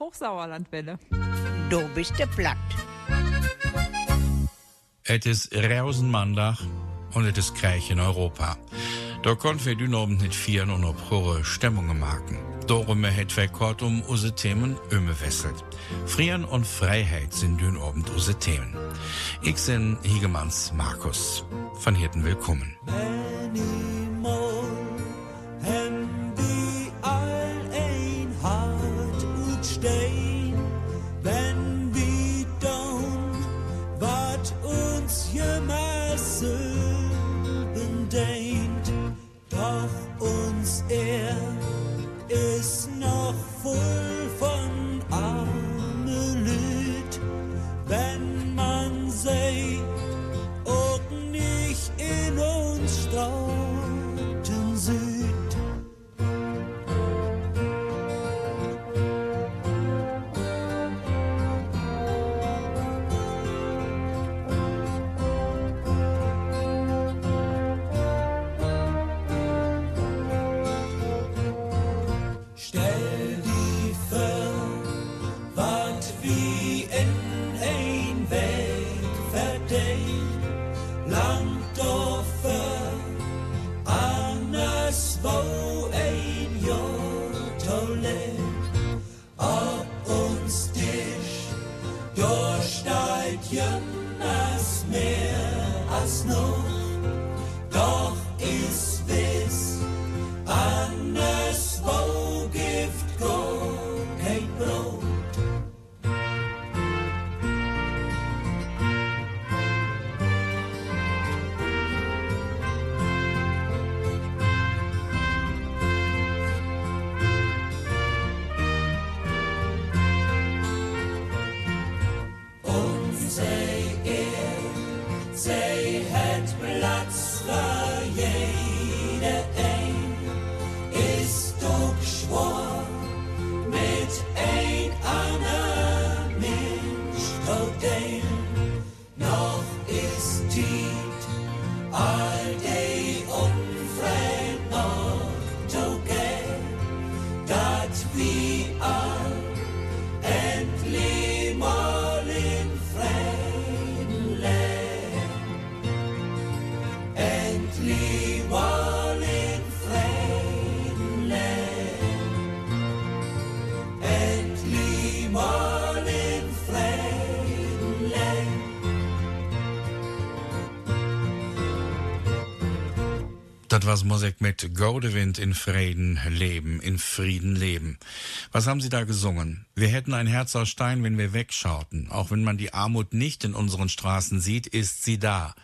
Hochsauerlandwelle. Du bist der Platt. Es ist Rausenmandag und es ist Krieg in Europa. Da konnten wir dünn oben nicht vieren und ob hohe Stimmungen machen. Darum hat wir kurz um unsere Themen umgewechselt. Frieren und Freiheit sind dünn oben unsere Themen. Ich bin Higemanns Markus. Von Hirten willkommen. Das was Musik mit Godewind in Frieden leben, in Frieden leben. Was haben Sie da gesungen? Wir hätten ein Herz aus Stein, wenn wir wegschauten. Auch wenn man die Armut nicht in unseren Straßen sieht, ist sie da.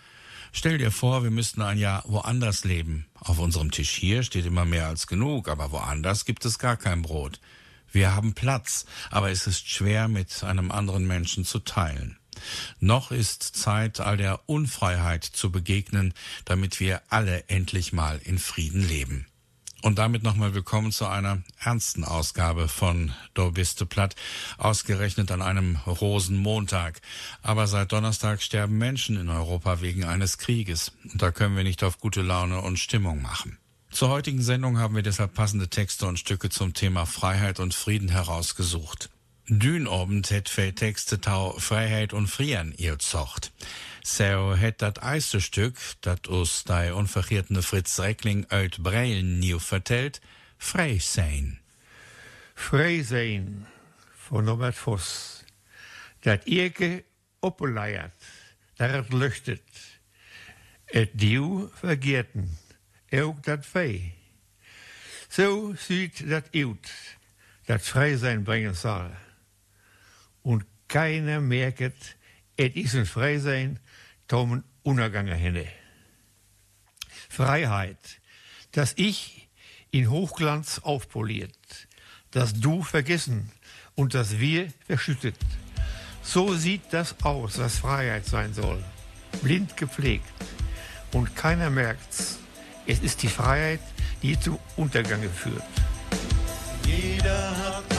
Stell dir vor, wir müssten ein Jahr woanders leben. Auf unserem Tisch hier steht immer mehr als genug, aber woanders gibt es gar kein Brot. Wir haben Platz, aber es ist schwer, mit einem anderen Menschen zu teilen. Noch ist Zeit, all der Unfreiheit zu begegnen, damit wir alle endlich mal in Frieden leben. Und damit nochmal willkommen zu einer ernsten Ausgabe von Do biste platt, ausgerechnet an einem Rosenmontag. Aber seit Donnerstag sterben Menschen in Europa wegen eines Krieges. Und da können wir nicht auf gute Laune und Stimmung machen. Zur heutigen Sendung haben wir deshalb passende Texte und Stücke zum Thema Freiheit und Frieden herausgesucht. Dünobend het veel teksten tau Freiheit und Frieren ihr zocht. So het dat eerste Stück, dat us die unvergeetene Fritz Reckling uit Breilen nieuw vertelt, Frei sein. Frei sein von Norbert Voss. Dat Irke oppeleiert, dat het luchtet. Et Dieu vergeerten, ook dat Fei. So sieht dat uit, dat Frei sein bringen soll und keiner merkt, es ist ein Freisein, Tom Unergange henne. Freiheit, das Ich in Hochglanz aufpoliert, das Du vergessen und das Wir verschüttet. So sieht das aus, was Freiheit sein soll. Blind gepflegt. Und keiner merkt's. Es ist die Freiheit, die zum Untergange führt. Jeder hat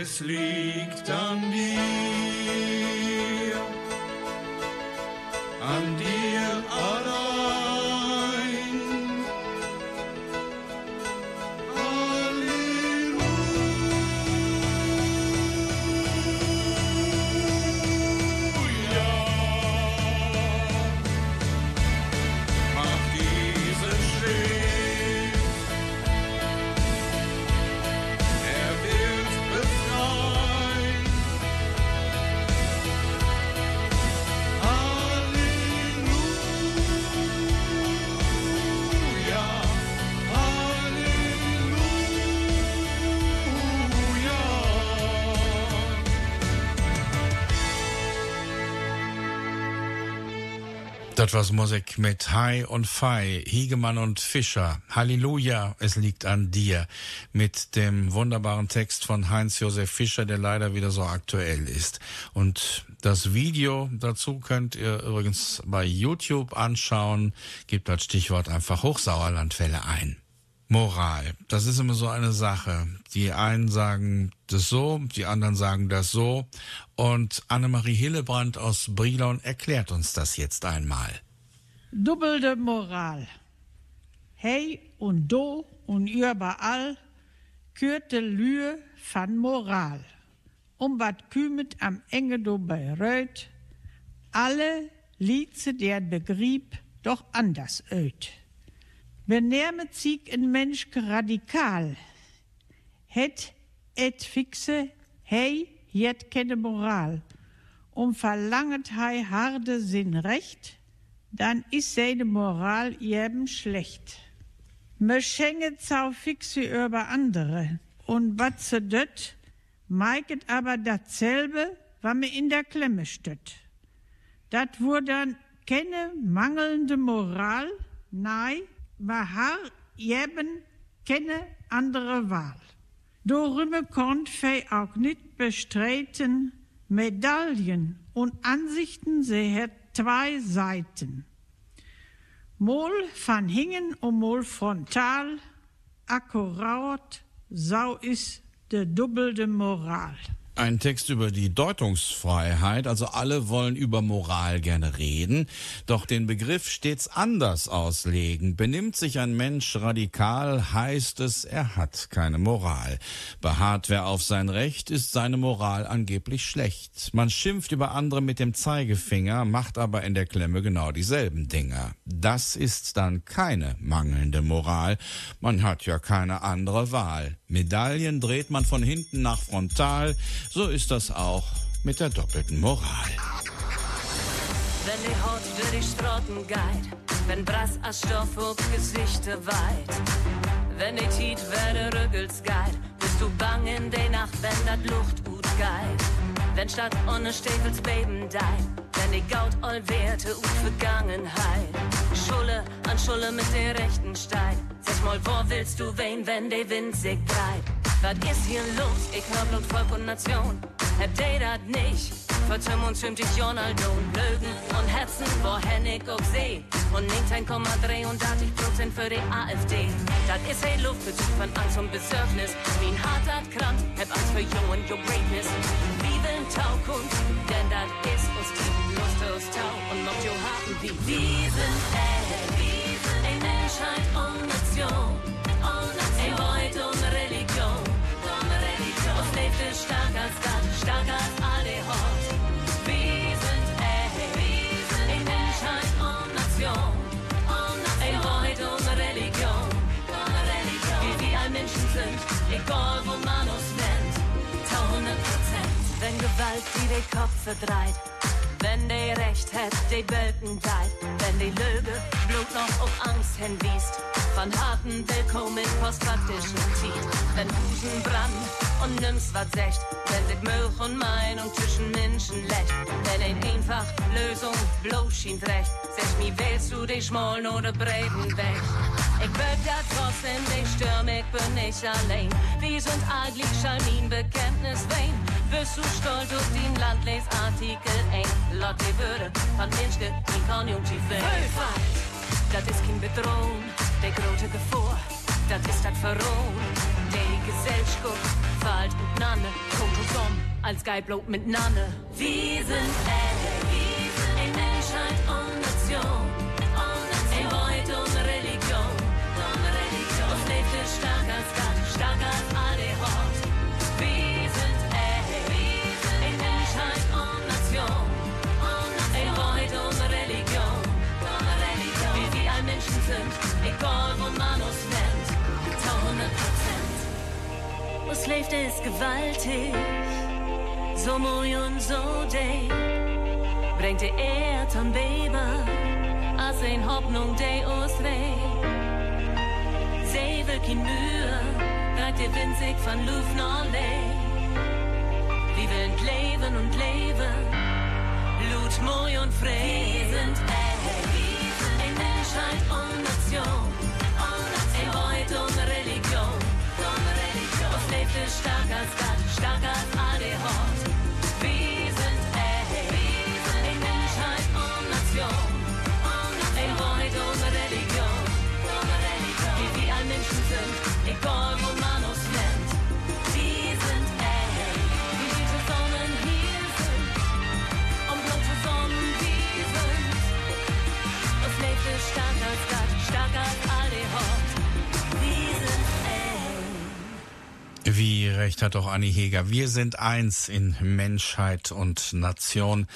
Es liegt an dir, Das was Musik mit Hai und Fei, Hiegemann und Fischer. Halleluja, es liegt an dir. Mit dem wunderbaren Text von Heinz-Josef Fischer, der leider wieder so aktuell ist. Und das Video dazu könnt ihr übrigens bei YouTube anschauen. Gebt das Stichwort einfach Hochsauerlandwelle ein. Moral, das ist immer so eine Sache. Die einen sagen das so, die anderen sagen das so. Und Annemarie Hillebrand aus Brilon erklärt uns das jetzt einmal. Dubbelte Moral. Hey und do und überall kürte Lühe van Moral. Um wat kümet am Enge do bei Röt, alle liedse der Begrieb doch anders öd. Benehmet sich ein Mensch radikal, het et fixe, hey, jet keine Moral, um verlanget hei harde Sinn recht, dann is seine Moral eben schlecht. Me schenget zau fixe über andere, und wat se dött, meiket aber dasselbe, wa me in der Klemme stött. Dat wur dann keine mangelnde Moral, nein, wir haben keine andere Wahl. Darüber konnte wir auch nicht bestreiten, Medaillen und Ansichten, sie hat zwei Seiten. Mol van hingen und mol frontal, akkurat, so ist de dubbelte Moral. Ein Text über die Deutungsfreiheit, also alle wollen über Moral gerne reden, doch den Begriff stets anders auslegen. Benimmt sich ein Mensch radikal, heißt es, er hat keine Moral. Beharrt wer auf sein Recht, ist seine Moral angeblich schlecht. Man schimpft über andere mit dem Zeigefinger, macht aber in der Klemme genau dieselben Dinger. Das ist dann keine mangelnde Moral. Man hat ja keine andere Wahl. Medaillen dreht man von hinten nach frontal, so ist das auch mit der doppelten Moral. Wenn die Haut durch die Straßen geht, wenn Brass als Stoff auf Gesichter weit, wenn die Tiet werde Rüggels geht, bist du bang in der Nacht, wenn dat Luft geht. Wenn statt ohne Stefels Beben dein, wenn die Gaut all Werte und Vergangenheit. Schulle an Schulle mit der rechten Stein. Sag mal, wo willst du wen, wenn der Wind sich dreht? Was ist hier los? Ich hör Blut, Volk und Nation. Habt ihr das nicht? Vertüm und schwimmt ich Ronaldo. Lögen und Herzen, wohin ich auf See. Und 19,3 und 80 Prozent für die AfD. Das ist hey Luft für von Angst und Besorgnis. Wie ein harter Krank, hab Angst für you and your greatness. Wie will Taukunft, denn das ist uns die Lust aus Tau und noch jo haben wie. Wir sind ey, ey Menschheit und Nation. Ey Beut und Religion. Und lebt es stark als Gott, stark als die den Kopf verdreht. Wenn der Recht hat, die Welten deit. Wenn die Lüge Blut noch auf Angst hinwiest. Von harten Willkommen postfaktischen Tiet. Wenn Busen brand und nimmst was secht. Wenn sich Milch und Meinung zwischen Menschen lächt. Wenn ein einfach Lösung bloß schien recht. Sag mir, wählst du dich schmollen oder breiten weg? Ich würd da trotzdem nicht stürmen, ich bin nicht allein. Wir sind eigentlich Schalmin Bekenntnis wein. Bist du stolz auf den Landlesartikel ein? Lot die Würde von Menschen, die Konjunktiv Vielfalt, das ist kein Bedrohung, der große Gefahr, das ist das Verrohung. Die Gesellschaft fällt miteinander, kommt zusammen als Geiblob miteinander. Wir sind ey, ey Menschheit und Nation. Recht hat auch Anni Heger. Wir sind eins in Menschheit und Nation.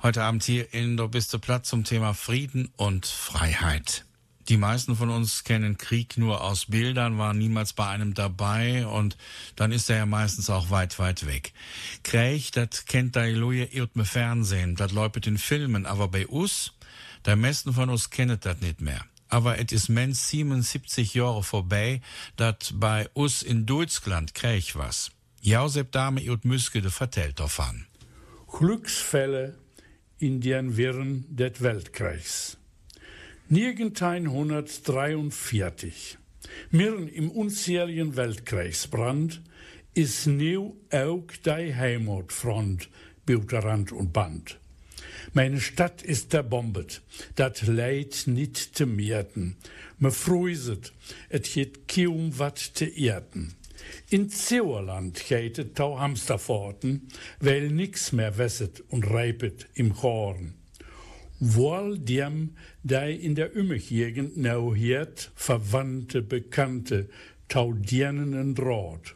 Heute Abend hier in Der Biste Platz zum Thema Frieden und Freiheit. Die meisten von uns kennen Krieg nur aus Bildern, waren niemals bei einem dabei und dann ist er ja meistens auch weit, weit weg. Krieg, das kennt da Iluje im Fernsehen, das läuft in Filmen, aber bei uns, der meisten von uns kennet das nicht mehr. Aber es ist mens 77 Jahre vorbei, dat bei us in Deutschland Krieg was. Josep Dame ut Müske de vertellt davon. Glücksfälle in den Wirren des Weltkriegs. 1943, mitten im unzähligen Weltkriegsbrand, ist nu auch die Heimatfront Bilderrand und Band. Meine Stadt ist zerbombet, dat leid nicht zu merken. Me fruiset, et geht kaum wat te erden. In Zauerland geht tau Hamsterforten, weil nix mehr wesset und reipet im Horn. Wohl dem, der in der Ümmechjegend nau hiert, Verwandte, Bekannte, tau dirnen Draht.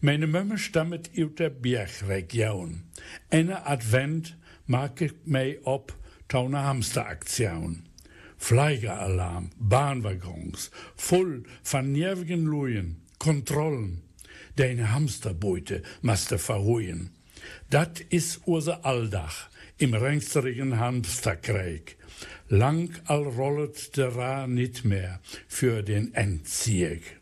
Meine Mömme stammet uit der Bergregion. Eine Advent ich mei op tau ne Hamsteraktion. Fliegeralarm, Bahnwaggons, voll von nervigen Luien, Kontrollen. Deine Hamsterbeute maste verruhen. Dat is unser Alldach im rengsterigen Hamsterkrieg. Lang all rollet der Ra nicht mehr für den Endzieg.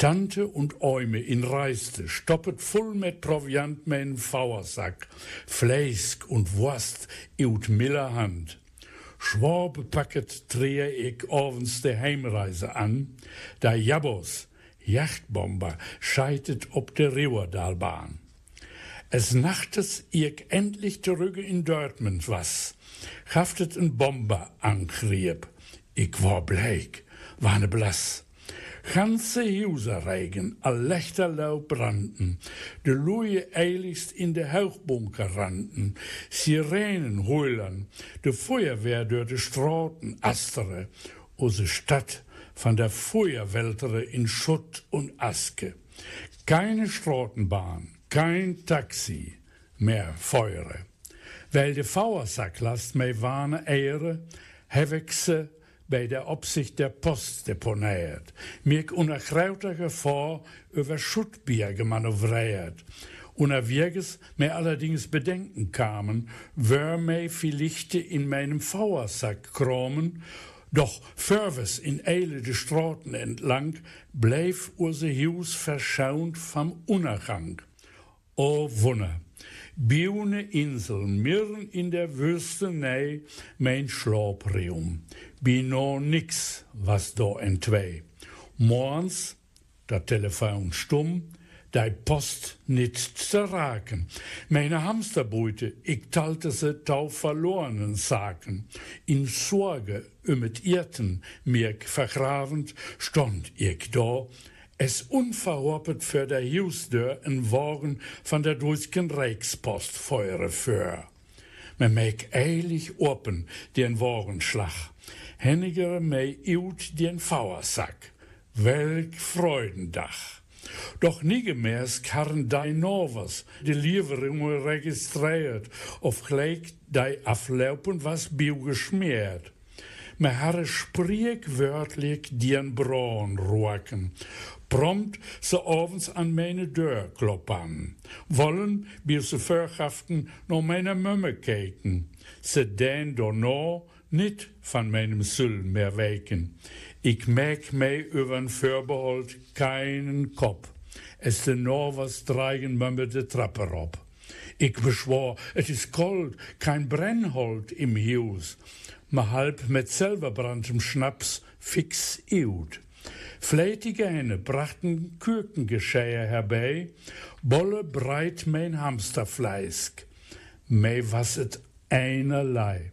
Tante und Äume in Reiste, stoppet voll mit Proviant mein Fauersack, Fleisk und Wurst ut miller Hand. Schwabe packet drehe ich ovens de Heimreise an, da Jabos, Yachtbomber, scheitet ob der Riverdalbahn. Es nachtes ich endlich zurück in Dortmund was, haftet ein Bomber angrieb. Ich war bleik, war ne blass. Ganze Huserregen, al Lechterlau branden, de Loeie eiligst in de Hauchbunker randen, Sirenen heulen, de Feuerwehr durch de Straten astere, ose Stadt van der Feuerwältere in Schutt und Aske. Keine Straßenbahn, kein Taxi, mehr Feuere. Weil de Fauersacklast mei warne Ehre, heb bei der Obsicht der Post deponiert, mir unter grauter Gefahr über Schuttberge manövriert. Unterwegs mir allerdings Bedenken kamen, wär mei vielleicht in meinem Fauersack kromen, doch förwes in Eile de Straßen entlang, bleif urse Hus verschaunt vom Unergang. O Wunder! Biune Insel, mirren in der Wüstenei, mein Schlaubrium. Bi no nix, was do entwei. Morgens, dat Telefon stumm, dei Post nit zerraken. Meine Hamsterbeute, ich talte se tau verlorenen Saken. In Sorge ümet Irten, mir vergravend, stond ich da, es unverhoppet für der Husdeur en Wagen van der Duisken Reichspost feure für. Me meek eilig open den Wagenschlag. Henniger mei ut den Fauersack. Welk Freudendach. Doch niegemäß karren dei Novers, die Lieferung registriert, of gleich dei aflaupen was bio geschmiert. Me harre spreekwörtlich dien Braun roken, prompt ze avonds aan mijn deur kloppen. Wollen bij ze vergaften naar mijn mumme kijken. Ze den daarna niet van mijn sul meer wijken. Ik maak mij über een keinen kop. Es de Norvers dreigen mumme de Treppe op. Ik beschwor, het is koud, kein Brennhold im Hus. Maar halb met selberbrandem Schnaps fix iut. Fleitige Henne brachten Kürkengescheier herbei, Bolle breit mein Hamsterfleisk. Mei was et einerlei.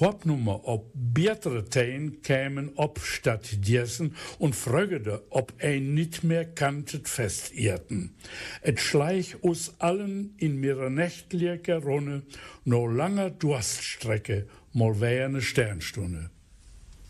Hopnummer ob bietere Teen kämen ob statt dessen und frögede, ob ein nit mehr kantet festirten. Et schleich us allen in mire nächtlicher Runde no langer Durststrecke, mal wär Sternstunde.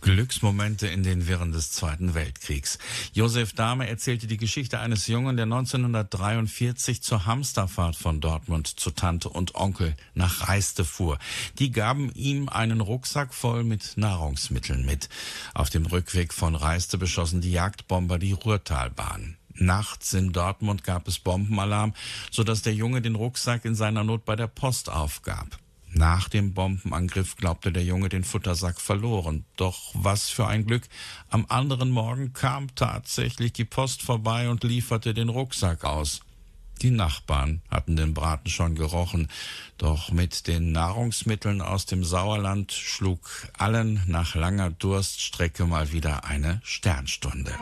Glücksmomente in den Wirren des Zweiten Weltkriegs. Josef Dahme erzählte die Geschichte eines Jungen, der 1943 zur Hamsterfahrt von Dortmund zu Tante und Onkel nach Reiste fuhr. Die gaben ihm einen Rucksack voll mit Nahrungsmitteln mit. Auf dem Rückweg von Reiste beschossen die Jagdbomber die Ruhrtalbahn. Nachts in Dortmund gab es Bombenalarm, sodass der Junge den Rucksack in seiner Not bei der Post aufgab. Nach dem Bombenangriff glaubte der Junge den Futtersack verloren. Doch was für ein Glück. Am anderen Morgen kam tatsächlich die Post vorbei und lieferte den Rucksack aus. Die Nachbarn hatten den Braten schon gerochen, doch mit den Nahrungsmitteln aus dem Sauerland schlug allen nach langer Durststrecke mal wieder eine Sternstunde.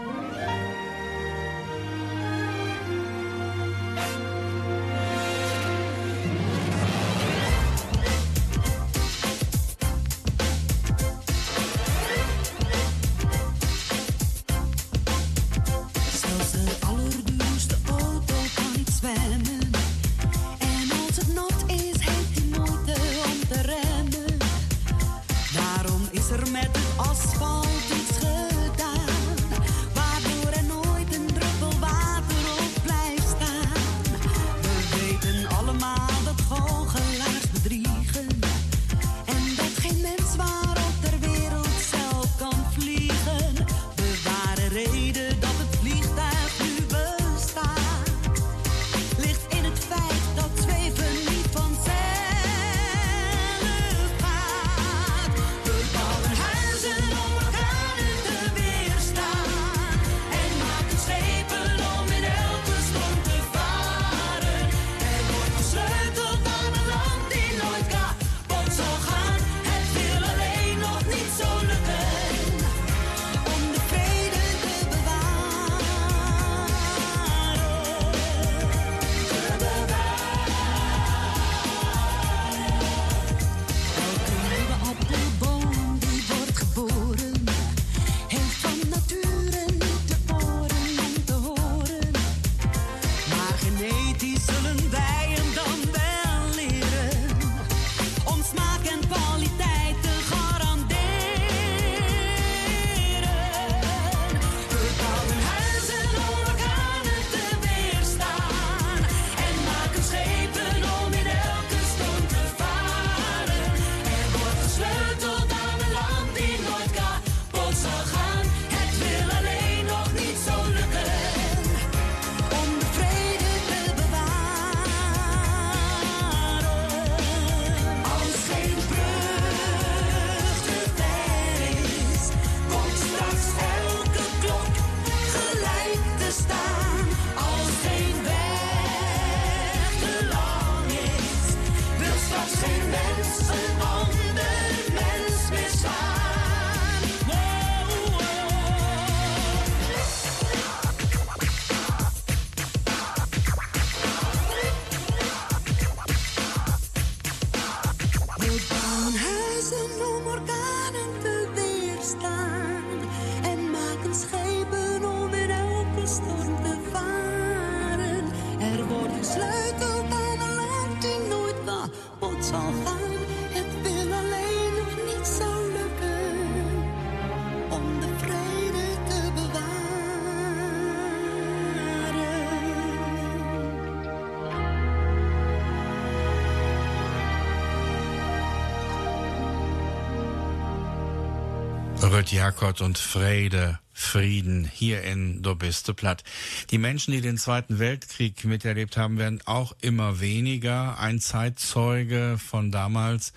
Röt Jakott und Frede, Frieden hier in Do biste platt. Die Menschen, die den Zweiten Weltkrieg miterlebt haben, werden auch immer weniger. Ein Zeitzeuge von damals,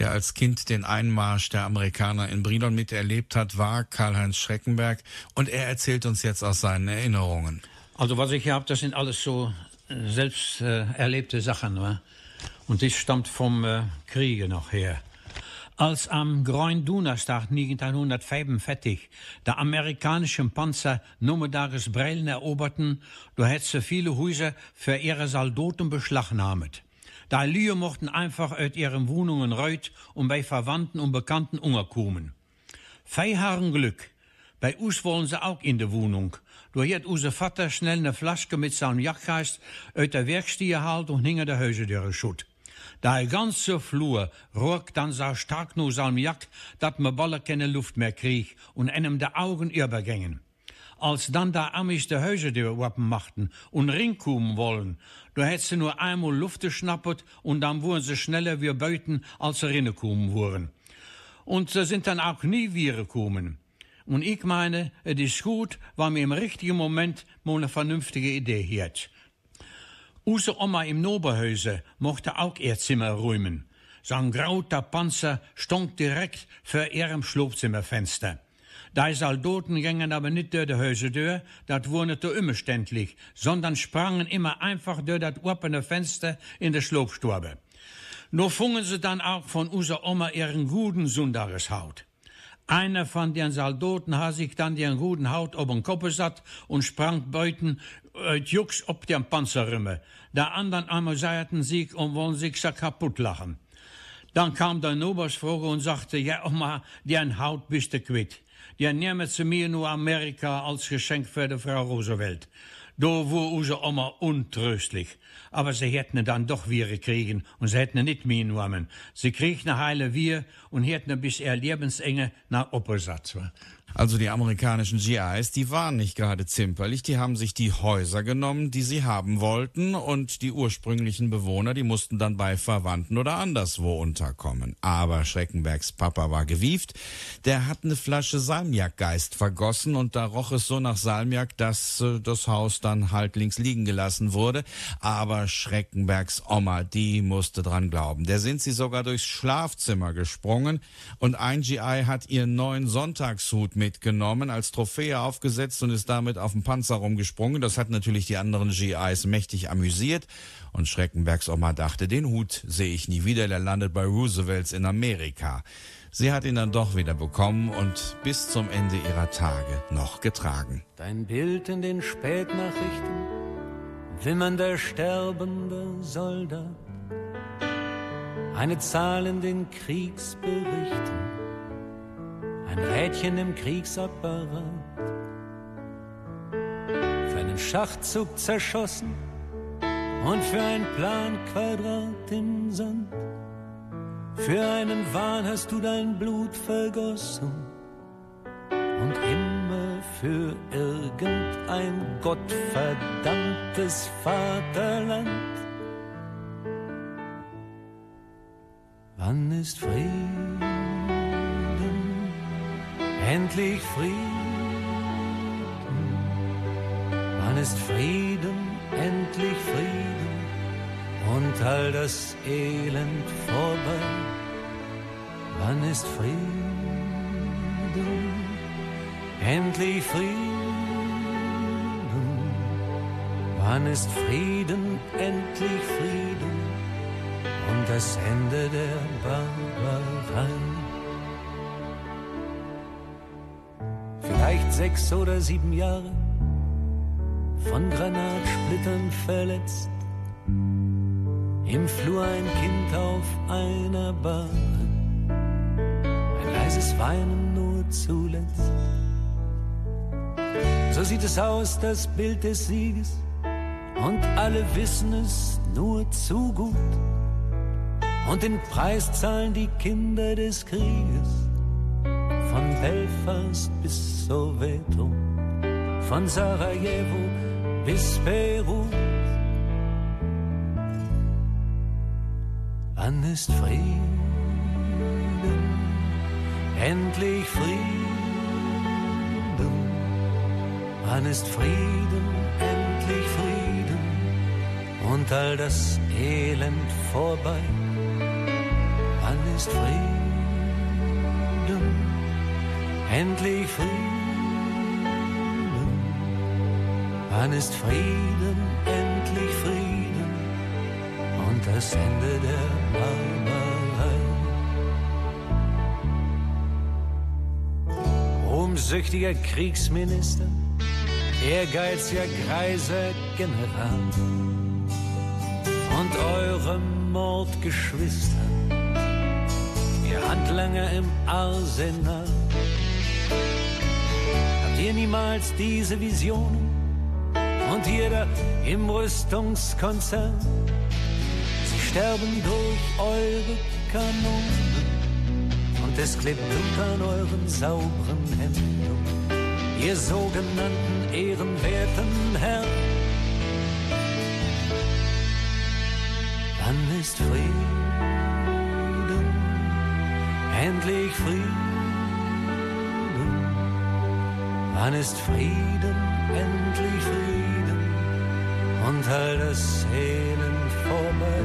der als Kind den Einmarsch der Amerikaner in Brilon miterlebt hat, war Karl-Heinz Schreckenberg und er erzählt uns jetzt aus seinen Erinnerungen. Also was ich hier habe, das sind alles so äh, selbst äh, erlebte Sachen. Wa? Und das stammt vom äh, Kriege noch her. Als am Groen Donnerstag 1945 der amerikanischen Panzer Nomedages Breilen eroberten, da hat ze viele Häuser für ihre Soldaten beschlagnamet. Da Lühe mochten einfach aus ihren Wohnungen reut und bei Verwandten und Bekannten unterkommen. Feiharen Glück. Bei uns wollen sie auch in der Wohnung. Da hat unser Vater schnell eine Flasche mit seinem Jagdgeist aus der Werkstier gehaald und hing der Häuser schut. Der ganze Flur rook dann so stark no Salmiak, dat me balle keine Luft mehr krieg und einem de Augen übergängen. Als dann da Amis de Häuser die wappen machten und ringkommen wollen, da hätt sie nur einmal Luft geschnappert und dann wurden sie schneller wie Beuten, als sie rinnekommen wurden. Und sie sind dann auch nie wieder gekommen. Und ich meine, es ist gut, weil mir im richtigen Moment mal eine vernünftige Idee hat. Use Oma im Noberhäuse mochte auch ihr Zimmer räumen. Sein grauter Panzer stonk direkt vor ihrem Schlafzimmerfenster. Die Soldaten gingen aber nicht durch die Häuser durch, das nicht so umständlich, sondern sprangen immer einfach durch das offene Fenster in die Schlafstube. Nur fungen sie dann auch von unserer Oma ihren guten Sonntageshaut. Einer von den Soldaten hat sich dann den guten Haut den Kopf gesatt und sprang beuten äh, Jux auf den Panzerrümme. Der anderen amüsierten sich und wollen sich so kaputt lachen. Dann kam der Obersfrage und sagte, ja, Oma, den Haut bist du quitt. Den nehmen sie mir nur Amerika als Geschenk für die Frau Roosevelt. Da war unsere Oma untröstlich. Aber sie hätten dann doch wir kriegen und sie hätten nicht mehr genommen. Sie kriegen heile wir und hätten bis ihr Lebensenge nach Oppersatz. Also die amerikanischen GIs, die waren nicht gerade zimperlich, die haben sich die Häuser genommen, die sie haben wollten und die ursprünglichen Bewohner, die mussten dann bei Verwandten oder anderswo unterkommen. Aber Schreckenbergs Papa war gewieft, der hat eine Flasche Salmiakgeist vergossen und da roch es so nach Salmiak, dass äh, das Haus dann halt links liegen gelassen wurde. Aber Schreckenbergs Oma, die musste dran glauben. Der sind sie sogar durchs Schlafzimmer gesprungen und ein GI hat ihren neuen Sonntagshut mitgenommen, als Trophäe aufgesetzt und ist damit auf dem Panzer rumgesprungen. Das hat natürlich die anderen GIs mächtig amüsiert. Und Schreckenbergs Oma dachte, den Hut sehe ich nie wieder, der landet bei Roosevelts in Amerika. Sie hat ihn dann doch wieder bekommen und bis zum Ende ihrer Tage noch getragen. Dein Bild in den Spätnachrichten, wimmernder sterbender Soldat, eine Zahl in den Kriegsberichten ein Rädchen im Kriegsapparat. Für einen Schachzug zerschossen und für ein Planquadrat im Sand. Für einen Wahn hast du dein Blut vergossen und immer für irgendein gottverdammtes Vaterland. Wann ist Frieden? Endlich Frieden. Wann ist Frieden, endlich Frieden und all das Elend vorbei? Wann ist Frieden, endlich Frieden? Wann ist Frieden, endlich Frieden und das Ende der Barbarei? Sechs oder sieben Jahre, von Granatsplittern verletzt. Im Flur ein Kind auf einer Bahn, ein leises Weinen nur zuletzt. So sieht es aus, das Bild des Sieges, und alle wissen es nur zu gut. Und den Preis zahlen die Kinder des Krieges von Belfast bis Soweto, von Sarajevo bis Beirut. Wann ist Frieden? Endlich Frieden. Wann ist Frieden? Endlich Frieden. Und all das Elend vorbei. Wann ist Frieden? Endlich Frieden. Wann ist Frieden, endlich Frieden und das Ende der Barbarei? Ruhmsüchtiger Kriegsminister, ehrgeiziger greiser General und eure Mordgeschwister, ihr Handlanger im Arsenal ihr niemals diese Visionen und jeder im Rüstungskonzern. Sie sterben durch eure Kanonen und es klebt Blut an euren sauberen Händen, ihr sogenannten ehrenwerten Herren. Dann ist Frieden, endlich Frieden Wann ist Frieden, endlich Frieden und all das Elend vorbei?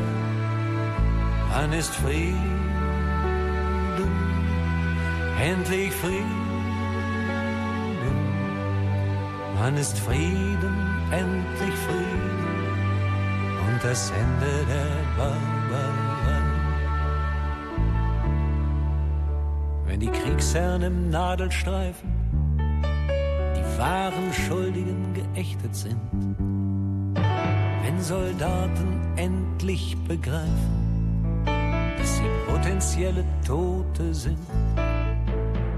Wann ist Frieden, endlich Frieden? Wann ist Frieden, endlich Frieden und das Ende der Barbarei? Wenn die Kriegsherren im Nadelstreifen wahren Schuldigen geächtet sind, wenn Soldaten endlich begreifen, dass sie potenzielle Tote sind,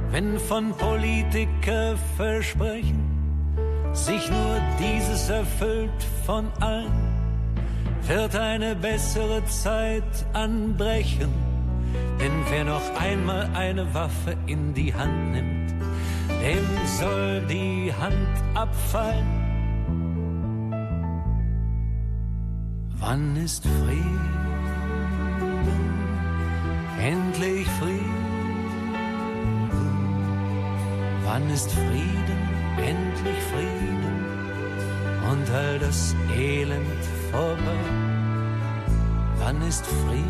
wenn von Politiker versprechen, sich nur dieses erfüllt von allen, wird eine bessere Zeit anbrechen. Denn wer noch einmal eine Waffe in die Hand nimmt, dem soll die Hand abfallen. Wann ist Frieden? Endlich Frieden. Wann ist Frieden? Endlich Frieden und all das Elend vorbei. Wann ist Frieden?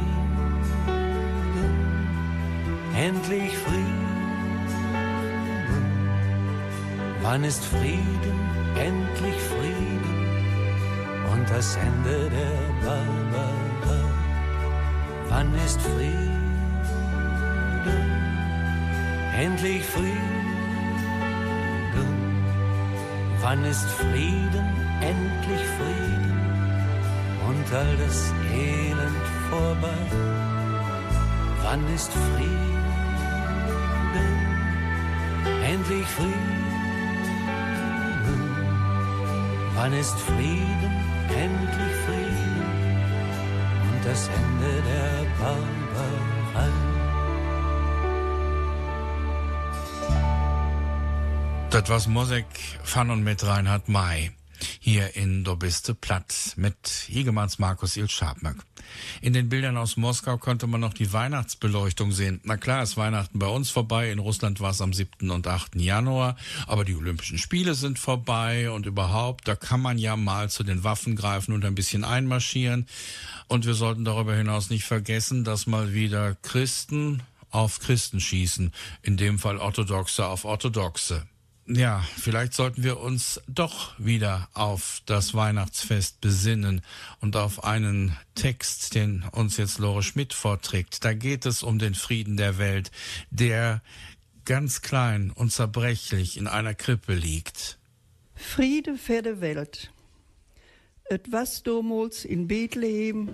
Endlich Frieden. Wann ist Frieden? Endlich Frieden und das Ende der Barbarei. Wann ist Frieden? Endlich Frieden. Wann ist Frieden? Endlich Frieden und all das Elend vorbei. Wann ist Frieden? Endlich Frieden. Wann ist Frieden? Endlich Frieden und das Ende der Barbarei. Das was Musik von und mit Reinhard May. Hier in Do biste platt mit Higemanns Markus Il Schabmöck. In den Bildern aus Moskau konnte man noch die Weihnachtsbeleuchtung sehen. Na klar, ist Weihnachten bei uns vorbei. In Russland war es am 7. und 8. Januar. Aber die Olympischen Spiele sind vorbei und überhaupt, da kann man ja mal zu den Waffen greifen und ein bisschen einmarschieren. Und wir sollten darüber hinaus nicht vergessen, dass mal wieder Christen auf Christen schießen. In dem Fall Orthodoxe auf Orthodoxe. Ja, vielleicht sollten wir uns doch wieder auf das Weihnachtsfest besinnen und auf einen Text, den uns jetzt Lore Schmidt vorträgt. Da geht es um den Frieden der Welt, der ganz klein und zerbrechlich in einer Krippe liegt. Friede für die Welt. Et was damals in Bethlehem,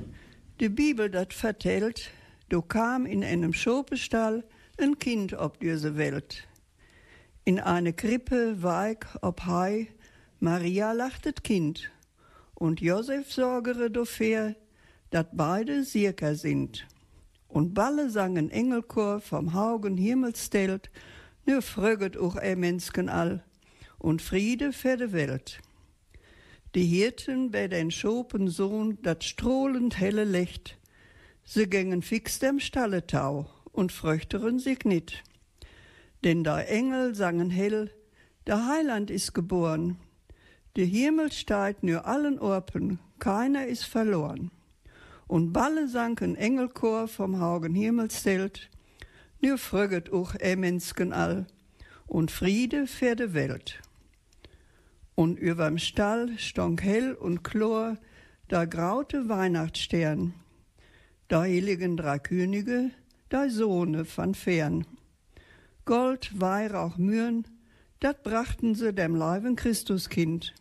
die Bibel dat vertellt, do kam in einem Schopestall ein Kind ob diese Welt. In eine Krippe weig ob Hai, Maria lachtet Kind, und Josef sorgere dafür, dat beide Sirker sind. Und Balle sangen Engelchor vom Haugen Himmelstelt, nur fröget auch e Menschen all, und Friede für de Welt. Die Hirten bei den Schopen Sohn dat strohlend helle Licht, sie gängen fix dem Stalletau und fröchteren sich nit. Denn der Engel sangen hell, der Heiland ist geboren. Der Himmel steigt nur allen Orpen, keiner ist verloren. Und Balle sanken Engelchor vom Haugen Himmelszelt, nur fröget auch e Menschen all, und Friede für de Welt. Und überm Stall stonk hell und chlor der graute Weihnachtsstern, da heiligen drei Könige, da Sohne von fern. Gold, Weihrauch, Mühren, dat brachten sie dem leiben Christuskind.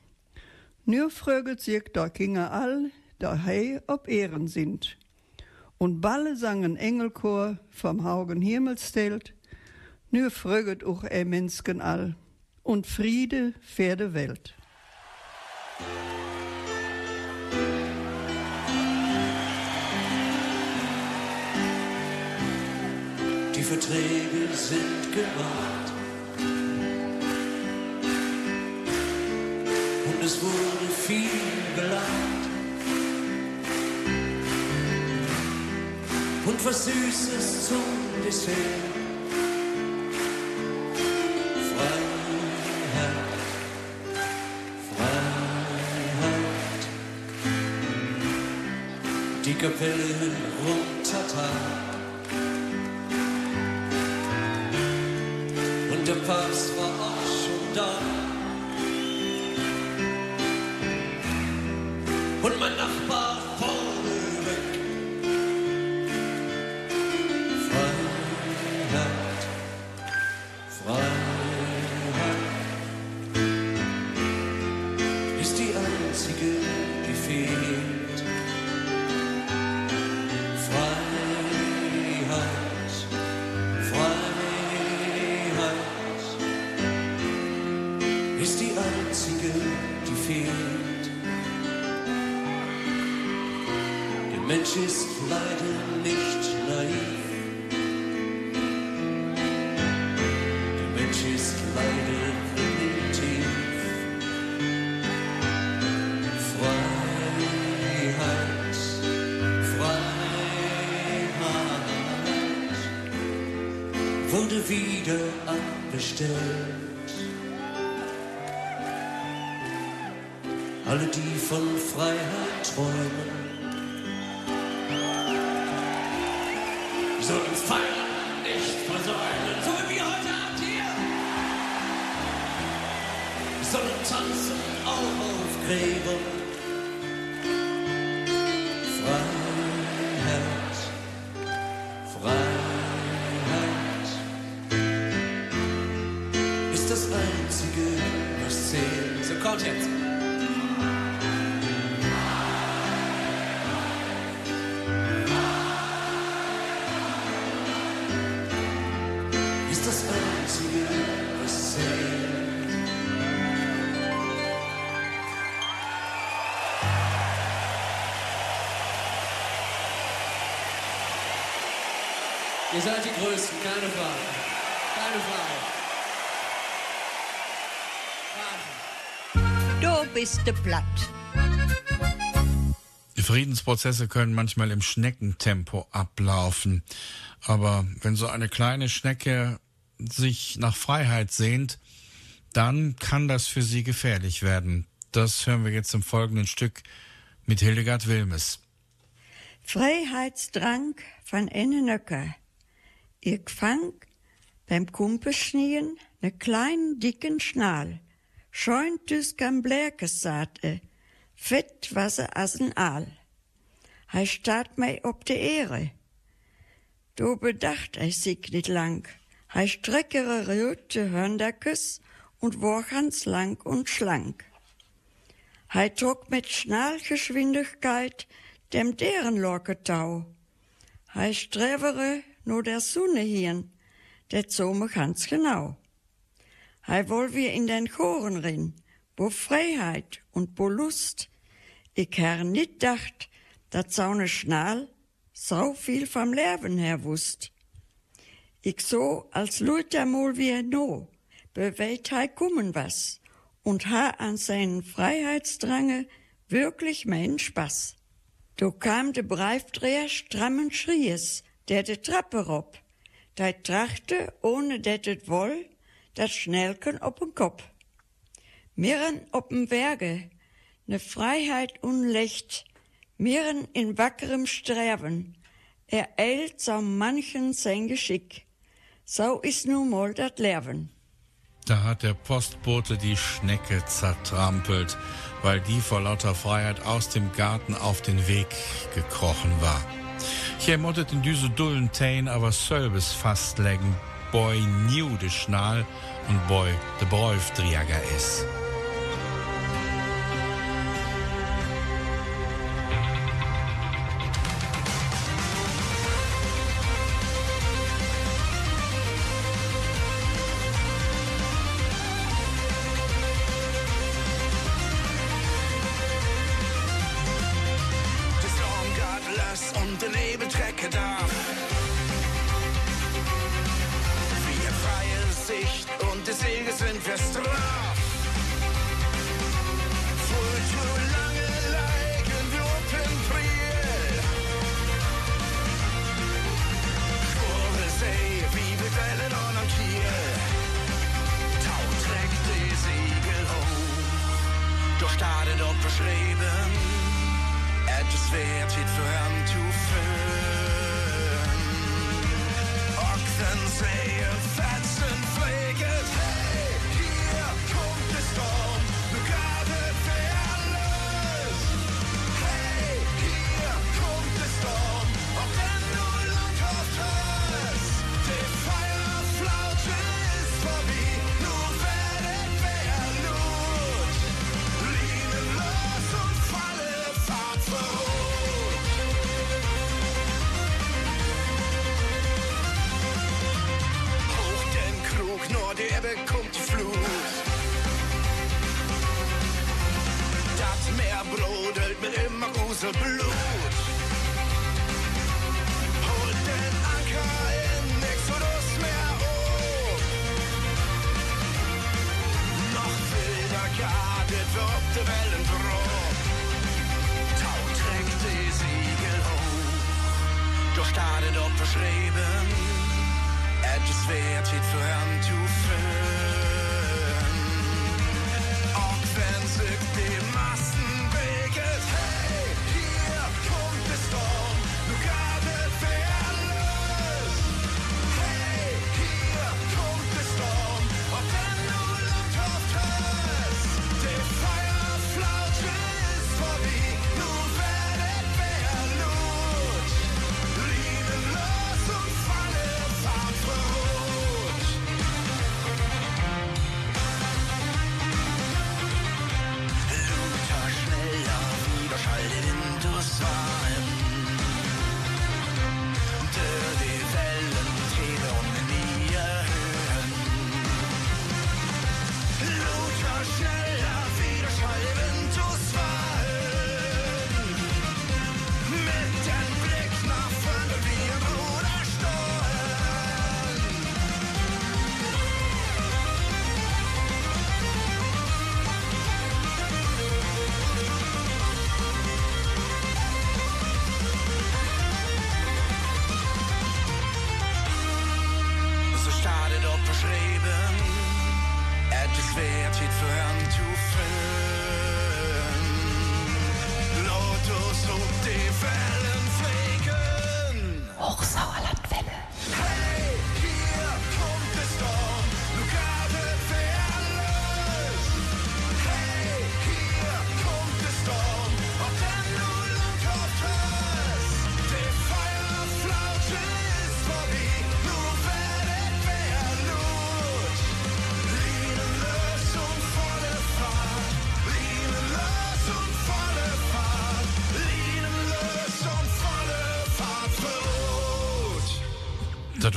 Nur fröget sich da Kinger all, da hei ob Ehren sind. Und Balle sangen Engelchor vom Haugen Himmelstelt, nur fröget auch e Menschen all, und Friede de Welt. Verträge sind gemacht. Und es wurde viel gelacht. Und was Süßes zum Dessert. Freiheit, Freiheit. Die Kapelle runtertat. Papst war auch schon da. Und mein Nachbar wurde wieder abbestellt. Alle, die von Freiheit träumen, sollen feiern, nicht versäumen, so wie heute Abend hier. Sollen tanzen auch auf Gräbern. Seid die Größten, keine Frage. Keine Frage. Du bist de platt. Friedensprozesse können manchmal im Schneckentempo ablaufen. Aber wenn so eine kleine Schnecke sich nach Freiheit sehnt, dann kann das für sie gefährlich werden. Das hören wir jetzt im folgenden Stück mit Hildegard Wilmes. Freiheitsdrang van ene Nöcker. Ich fang beim Kumpeschnien ne kleinen dicken Schnal. Scheunt dus kan Blärkes saate. Fett Wasser as ein Aal. Hei staat mei op de Ehre. Do bedacht ei sich nit lang. Hei streckere röte Hörndackes und war ganz lang und schlank. Hei trug mit Schnalgeschwindigkeit dem deren Lorketau. Hei strevere no der Sonne hien, der zome ganz genau. Hei woll wir in den Choren rin, wo Freiheit und wo Lust. Ich her nit dacht, dat saune Schnal so viel vom Leben her wusst. Ich so, als Luther mol wie no, bewegt hei kummen was und ha an seinen Freiheitsdrange wirklich mein Spaß. Do kam de Breifdreher strammen Schries, der de Trappe rob, dei trachte, ohne det et woll, dat Schnellken op'n Kopf. Mirren op'n Berge, ne Freiheit unlecht, mirren in wackerem Streben, er eilt so manchen sein Geschick. So is nu mal dat Leben. Da hat der Postbote die Schnecke zertrampelt, weil die vor lauter Freiheit aus dem Garten auf den Weg gekrochen war. Mottet in düse dullen Tain aber selbes fast legen, boy new de Schnal und boy de Bräufdrieger is. Nebel trecke darf. Wir freie Sicht und die Segel sind zu wir auf dem Priel. Schwore See, wie wir Wellen an am Kiel. Tau Ochsen sehen, die Wellen drum. Tau trägt die Siegel hoch. Doch startet ob beschrieben. Etwas wert hit für han zu führen.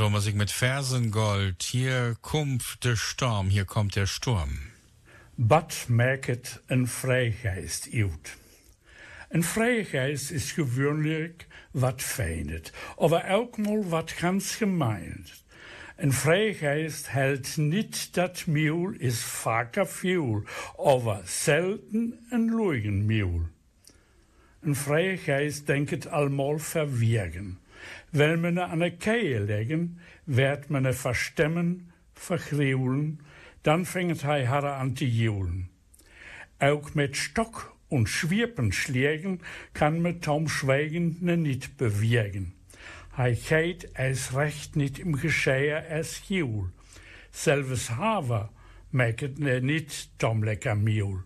Musik mit Fersengold. Hier kommt der Sturm, hier kommt der Sturm. Wat merket een vrijgeest uit? Een vrijgeest is gewöhnlich wat feinet, aber auch mal wat ganz gemeint. Een vrijgeest hält nicht dat Mühl is vaker viel, aber selten een Lügenmühl. Een vrije geest denkt allemaal verwirgen. Men aan een keie leggen, werd men verstemmen, vergreeuwen, dan fängt hij haar aan te joelen. Ook met Stock und Schwirpenschlägen kann man Tom Schweigen ne nicht bewirken. Hij geht es recht nicht im Gescheier es Jul. Selves Haver merket ne nicht Tom lecker Mule.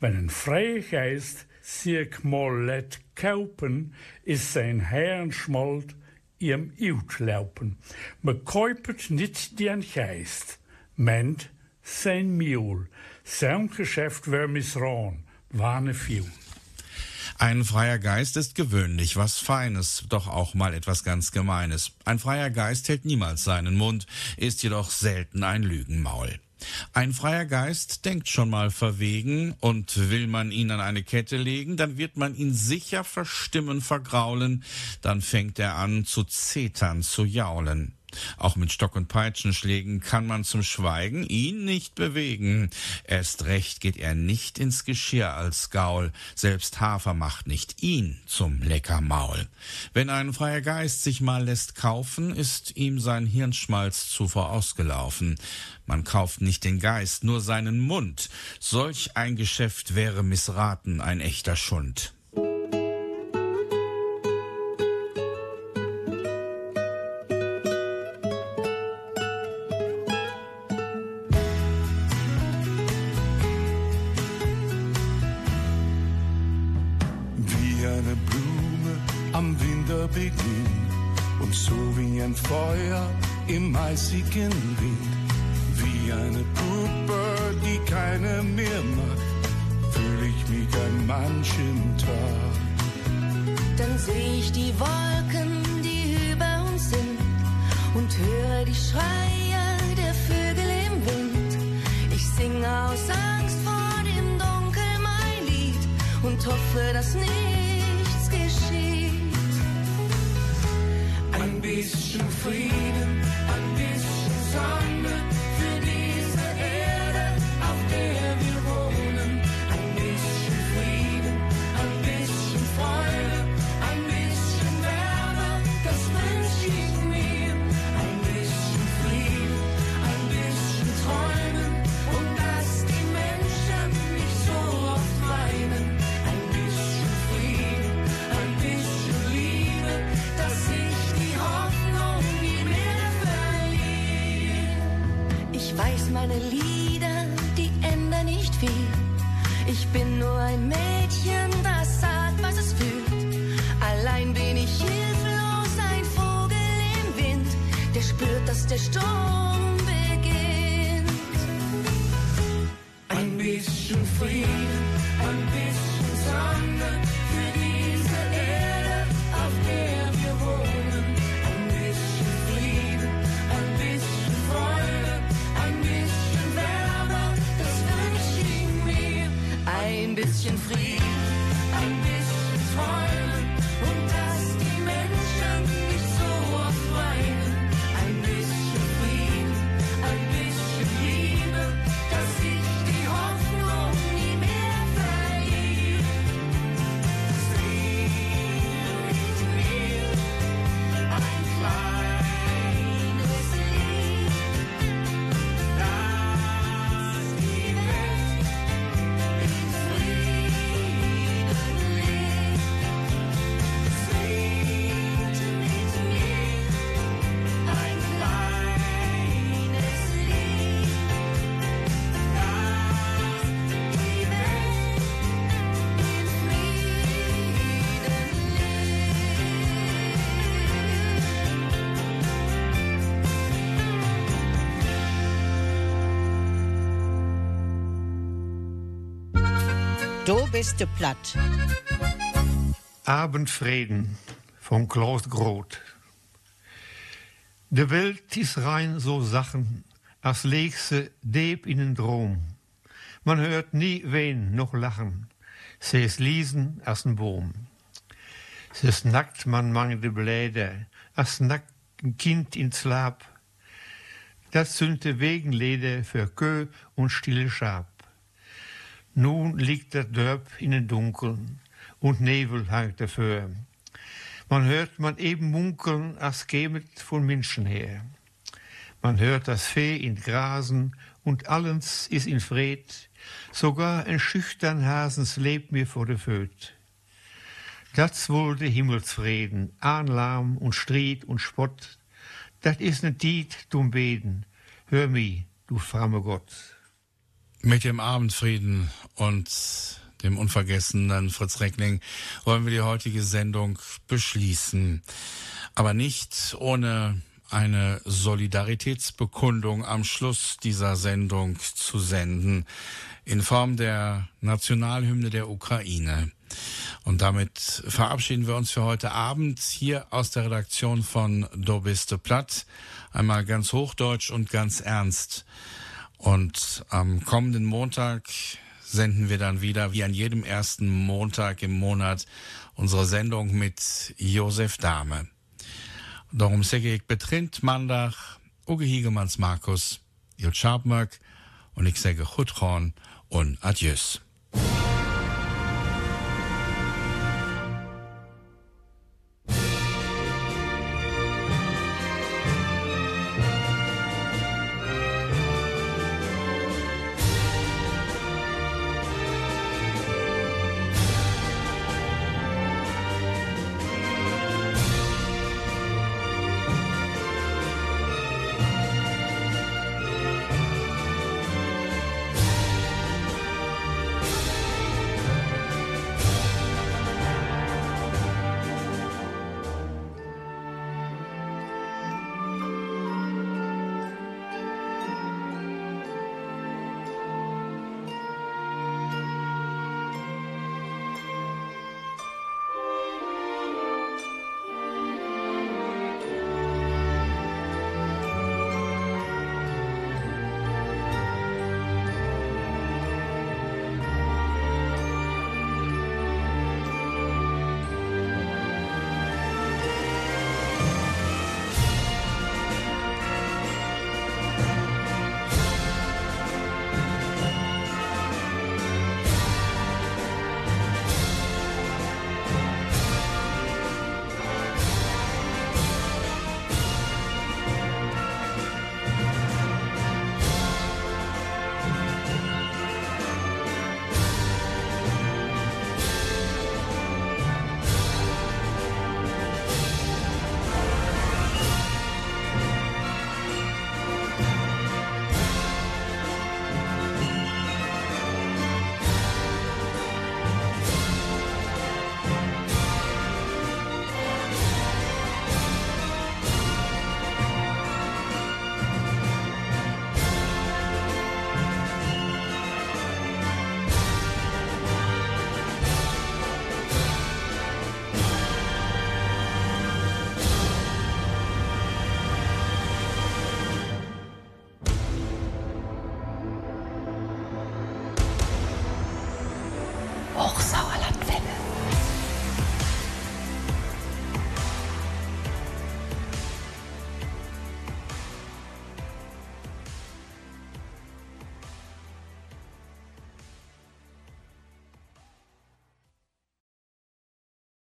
Wenn ein freie Geist sich mal let kaupen, ist sein Herrenschmold ihm utlaupen. Me käupet nicht den Geist, ment sein Mule. Sein Geschäft wär misran, warne viel. Ein freier Geist ist gewöhnlich was Feines, doch auch mal etwas ganz Gemeines. Ein freier Geist hält niemals seinen Mund, ist jedoch selten ein Lügenmaul. Ein freier Geist denkt schon mal verwegen, und will man ihn an eine Kette legen, dann wird man ihn sicher verstimmen, vergraulen, dann fängt er an zu zetern, zu jaulen. Auch mit Stock- und Peitschenschlägen kann man zum Schweigen ihn nicht bewegen. Erst recht geht er nicht ins Geschirr als Gaul, selbst Hafer macht nicht ihn zum Leckermaul. Wenn ein freier Geist sich mal lässt kaufen, ist ihm sein Hirnschmalz zuvor ausgelaufen. Man kauft nicht den Geist, nur seinen Mund. Solch ein Geschäft wäre missraten, ein echter Schund. Feuer im eisigen Wind. Wie eine Puppe, die keine mehr mag, fühle ich mich an manchem Tag. Dann sehe ich die Wolken, die über uns sind, und höre die Schreie der Vögel im Wind. Ich singe aus Angst vor dem Dunkel mein Lied und hoffe, dass nicht Ein bisschen Frieden, Du bist de platt. Abendfrieden von Klaus Groth. De Welt is rein so Sachen, als leeg ze diep in een droom. Man hört nie wen noch lachen, ze is liesen als een boom. Ze snackt man mang de als snackt ein Kind in Slaap. Das sind de Wegenleder für Kö und stille Schab. Nun liegt der Dörp in den Dunkeln und Nebel hangt dafür. Man hört man eben munkeln, als kämet von Menschen her. Man hört das Fee in Grasen und alles ist in Fred, sogar ein schüchtern Hasens lebt mir vor der Föt. Das wohl der Himmelsfrieden, Ahnlam und Stried und Spott, das ist ne Tiet zum Beten. Hör mi, du framme Gott. Mit dem Abendfrieden und dem unvergessenen Fritz Reckling wollen wir die heutige Sendung beschließen. Aber nicht ohne eine Solidaritätsbekundung am Schluss dieser Sendung zu senden in Form der Nationalhymne der Ukraine. Und damit verabschieden wir uns für heute Abend hier aus der Redaktion von Dobiste Platt. Einmal ganz hochdeutsch und ganz ernst. Und am kommenden Montag senden wir dann wieder, wie an jedem ersten Montag im Monat, unsere Sendung mit Josef Dahme. Darum sage ich betrint Mandach, Uge Higemans Markus, Jut Schabmerk und ich sage Chutron und Adieus.